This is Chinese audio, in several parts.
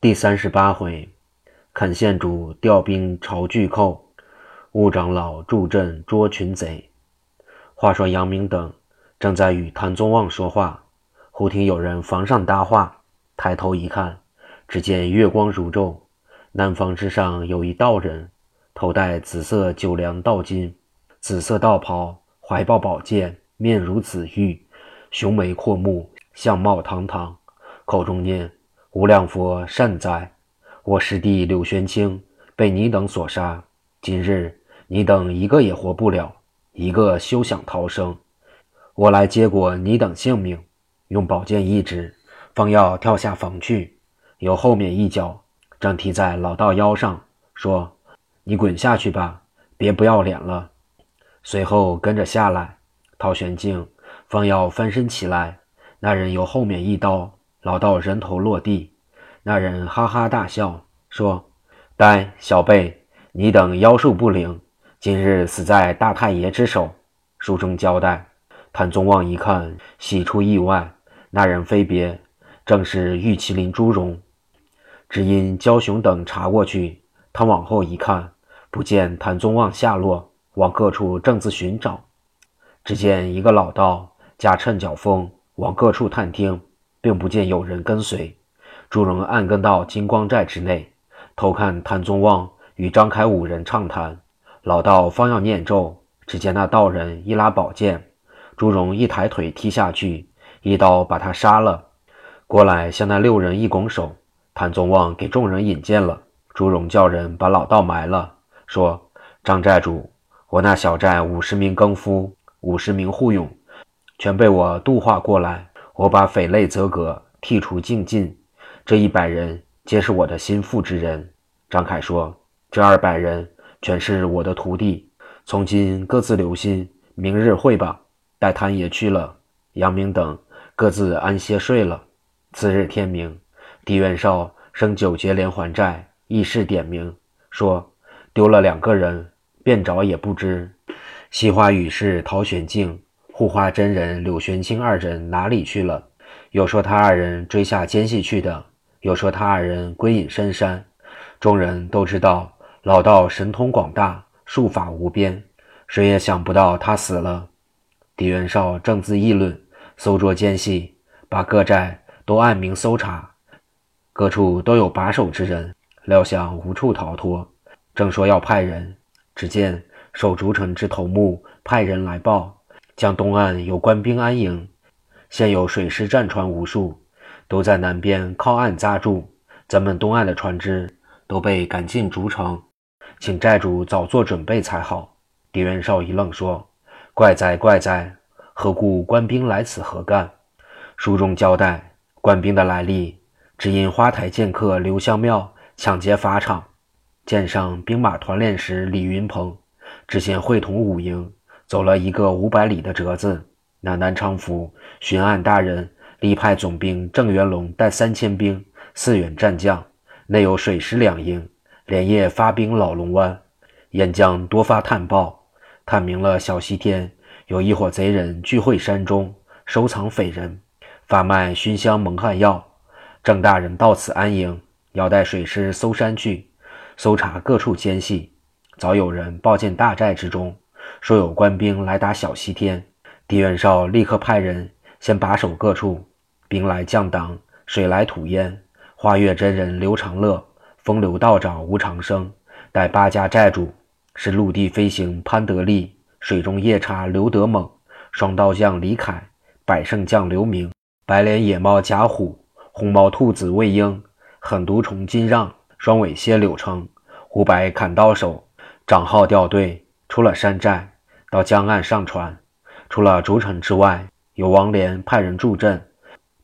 第三十八回，肯县主调兵朝巨寇，吴长老助阵捉群贼。话说杨明等正在与谭宗旺说话，忽听有人房上搭话，抬头一看，只见月光如昼，南房之上有一道人，头戴紫色九梁道巾，紫色道袍，怀抱宝剑，面如紫玉，雄眉阔目，相貌堂堂，口中念。无量佛善哉！我师弟柳玄清被你等所杀，今日你等一个也活不了，一个休想逃生。我来接过你等性命。用宝剑一指，方要跳下房去，由后面一脚正踢在老道腰上，说：“你滚下去吧，别不要脸了。”随后跟着下来。陶玄静方要翻身起来，那人由后面一刀。老道人头落地，那人哈哈大笑，说：“呆小辈，你等妖术不灵，今日死在大太爷之手。”书中交代。谭宗旺一看，喜出意外。那人非别，正是玉麒麟朱荣。只因焦雄等查过去，他往后一看，不见谭宗旺下落，往各处正自寻找。只见一个老道驾乘脚风，往各处探听。并不见有人跟随，朱荣暗跟到金光寨之内，偷看谭宗旺与张开五人畅谈。老道方要念咒，只见那道人一拉宝剑，朱荣一抬腿踢下去，一刀把他杀了。过来向那六人一拱手，谭宗旺给众人引荐了。朱荣叫人把老道埋了，说：“张寨主，我那小寨五十名更夫，五十名护勇，全被我度化过来。”我把匪类则格，剔除净尽，这一百人皆是我的心腹之人。张凯说：“这二百人全是我的徒弟，从今各自留心，明日会吧。”待谭爷去了，杨明等各自安歇睡了。次日天明，狄元绍升九节连环寨，议事点名说：“丢了两个人，便找也不知。”西花雨是陶玄静。护花真人柳玄清二人哪里去了？有说他二人追下奸细去的，有说他二人归隐深山。众人都知道老道神通广大，术法无边，谁也想不到他死了。狄元绍正自议论，搜捉奸细，把各寨都按名搜查，各处都有把守之人，料想无处逃脱。正说要派人，只见守竹城之头目派人来报。江东岸有官兵安营，现有水师战船无数，都在南边靠岸扎住。咱们东岸的船只都被赶进竹城，请寨主早做准备才好。狄元绍一愣，说：“怪哉怪哉，何故官兵来此何干？”书中交代，官兵的来历，只因花台剑客刘香庙抢劫法场，见上兵马团练时李云鹏，只先会同五营。走了一个五百里的折子，那南昌府巡按大人力派总兵郑元龙带三千兵四员战将，内有水师两营，连夜发兵老龙湾。沿江多发探报，探明了小西天有一伙贼人聚会山中，收藏匪人，贩卖熏香蒙汗药。郑大人到此安营，要带水师搜山去，搜查各处奸细。早有人报见大寨之中。说有官兵来打小西天，狄元绍立刻派人先把守各处。兵来将挡，水来土淹。花月真人刘长乐、风流道长吴长生带八家寨主，是陆地飞行潘德利、水中夜叉刘德猛、双刀将李凯、百胜将刘明、白脸野猫贾虎、红毛兔子魏婴、狠毒虫金让、双尾蝎柳成、胡白砍刀手张浩调队。出了山寨，到江岸上船。除了竹城之外，有王连派人助阵，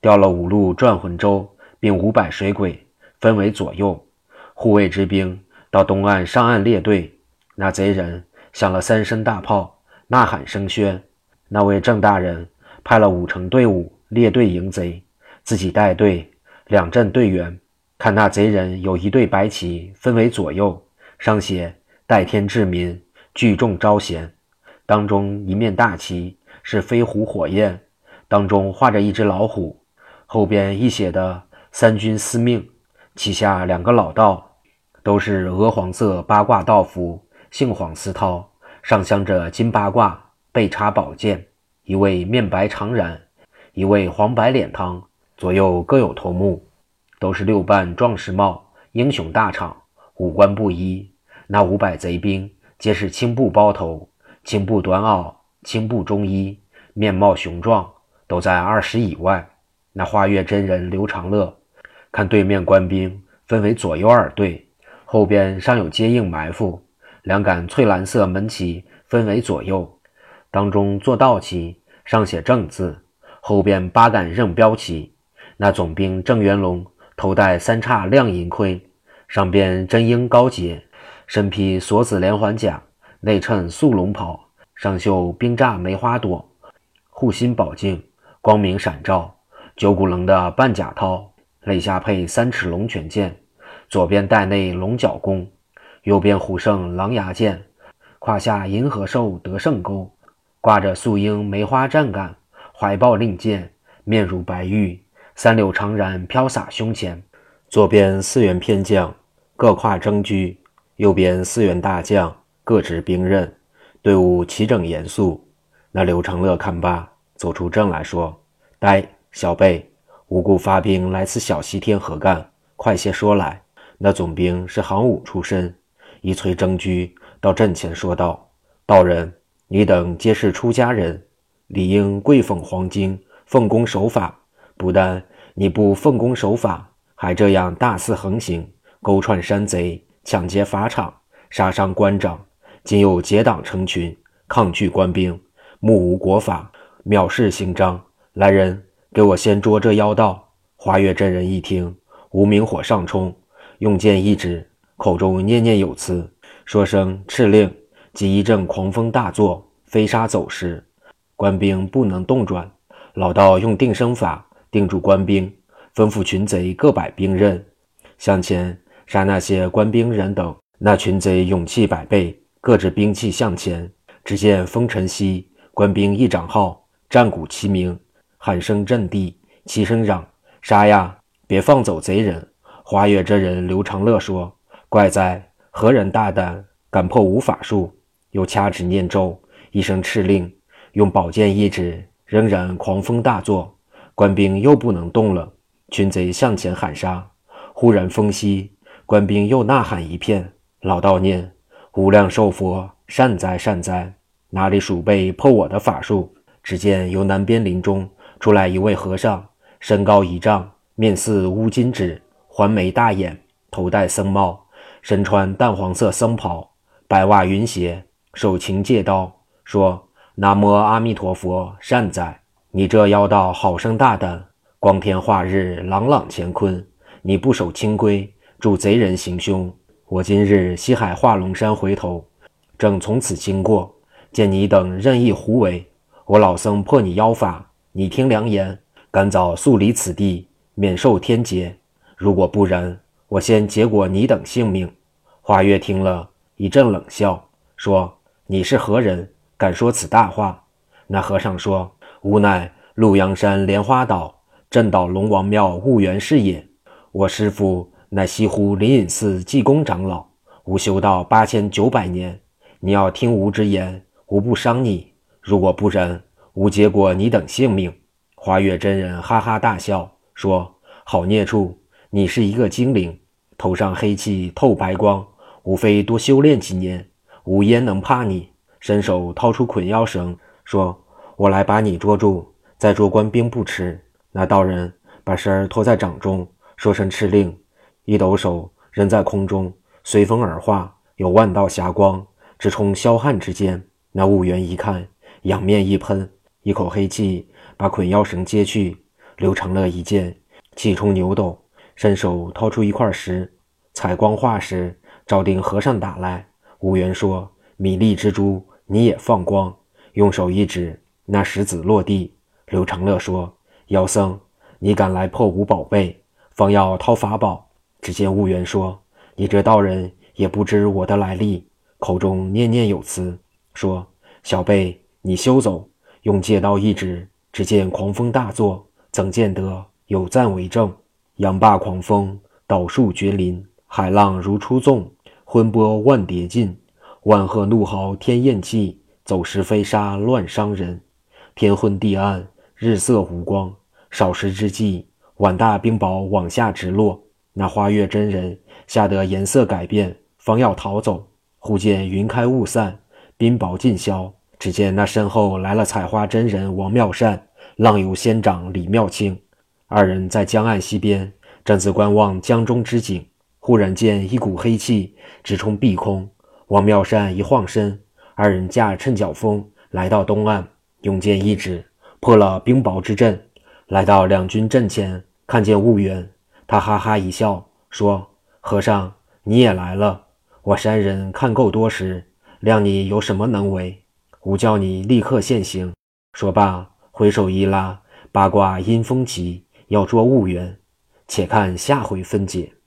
调了五路转魂舟，并五百水鬼，分为左右护卫之兵，到东岸上岸列队。那贼人响了三声大炮，呐喊声喧。那位郑大人派了五成队伍列队迎贼，自己带队，两阵队员看那贼人有一队白旗，分为左右，上写“代天治民”。聚众招贤，当中一面大旗是飞虎火焰，当中画着一只老虎，后边一写的“三军司命”，旗下两个老道，都是鹅黄色八卦道服，杏黄丝绦，上镶着金八卦，背插宝剑。一位面白长髯，一位黄白脸汤，左右各有头目，都是六瓣壮士帽，英雄大氅，五官不一。那五百贼兵皆是青布包头，青布短袄，青布中衣，面貌雄壮，都在二十以外。那花月真人刘长乐，看对面官兵分为左右二队，后边尚有接应埋伏，两杆翠蓝色门旗分为左右。当中做道旗，上写正字；后边八杆任标旗。那总兵郑元龙头戴三叉亮银盔，上边真英高节，身披锁子连环甲，内衬素龙袍，上绣冰栅梅花朵，护心宝镜光明闪照，九股棱的半甲套，肋下配三尺龙泉剑，左边带内龙角弓，右边虎胜狼牙剑，胯下银河兽得胜钩。挂着素英梅花战杆，怀抱令箭，面如白玉，三绺长髯飘洒胸前。左边四员偏将各跨征驹，右边四员大将各执兵刃，队伍齐整严肃。那刘长乐看罢，走出阵来说：“呆小辈，无故发兵来此小西天何干？快些说来。”那总兵是行伍出身，一催征驹到阵前说道：“道人。”你等皆是出家人，理应跪奉黄经，奉公守法。不但你不奉公守法，还这样大肆横行，勾串山贼，抢劫法场，杀伤官长。今又结党成群，抗拒官兵，目无国法，藐视刑章。来人，给我先捉这妖道！花月真人一听，无名火上冲，用剑一指，口中念念有词，说声敕令。即一阵狂风大作，飞沙走石，官兵不能动转。老道用定身法定住官兵，吩咐群贼各摆兵刃，向前杀那些官兵人等。那群贼勇气百倍，各执兵器向前。只见风尘兮，官兵一掌号，战鼓齐鸣，喊声震地，齐声嚷：“杀呀！别放走贼人！”花月真人刘长乐说：“怪哉，何人大胆，敢破无法术？”又掐指念咒，一声敕令，用宝剑一指，仍然狂风大作，官兵又不能动了。群贼向前喊杀，忽然风息，官兵又呐喊一片。老道念：“无量寿佛，善哉善哉！哪里鼠辈破我的法术？”只见由南边林中出来一位和尚，身高一丈，面似乌金纸，环眉大眼，头戴僧帽，身穿淡黄色僧袍，白袜云鞋。手擎戒刀，说：“南无阿弥陀佛，善哉！你这妖道好生大胆，光天化日，朗朗乾坤，你不守清规，助贼人行凶。我今日西海化龙山回头，正从此经过，见你等任意胡为，我老僧破你妖法。你听良言，赶早速离此地，免受天劫。如果不然，我先结果你等性命。”华月听了一阵冷笑，说。你是何人？敢说此大话？那和尚说：“吾乃鹿阳山莲花岛镇岛龙王庙悟元是也。我师父乃西湖灵隐寺济公长老。吾修道八千九百年，你要听吾之言，吾不伤你；如果不忍，吾结果你等性命。”花月真人哈哈大笑说：“好孽畜！你是一个精灵，头上黑气透白光，无非多修炼几年。”无焉能怕你？伸手掏出捆腰绳，说：“我来把你捉住，再捉官兵不迟。”那道人把绳儿托在掌中，说声敕令，一抖手扔在空中，随风而化，有万道霞光直冲霄汉之间。那悟元一看，仰面一喷，一口黑气把捆腰绳揭去。刘长乐一见，气冲牛斗，伸手掏出一块石，采光化石，照定和尚打来。无缘说：“米粒之珠，你也放光。”用手一指，那石子落地。刘长乐说：“妖僧，你敢来破吾宝贝，方要掏法宝。”只见悟元说：“你这道人也不知我的来历，口中念念有词，说：‘小辈，你休走！’用戒刀一指，只见狂风大作，怎见得有赞为证？扬罢狂风，倒树绝林，海浪如初纵，昏波万叠尽。万壑怒号天厌气，走石飞沙乱伤人。天昏地暗，日色无光。少时之际，碗大冰雹往下直落。那花月真人吓得颜色改变，方要逃走，忽见云开雾散，冰雹尽消。只见那身后来了采花真人王妙善，浪游仙长李妙清，二人在江岸西边，正自观望江中之景。忽然见一股黑气直冲碧空。王妙善一晃身，二人驾趁脚风来到东岸，用剑一指，破了冰雹之阵，来到两军阵前，看见婺源，他哈哈一笑，说：“和尚，你也来了。我山人看够多时，量你有什么能为？吾叫你立刻现形。”说罢，回手一拉，八卦阴风起，要捉婺源。且看下回分解。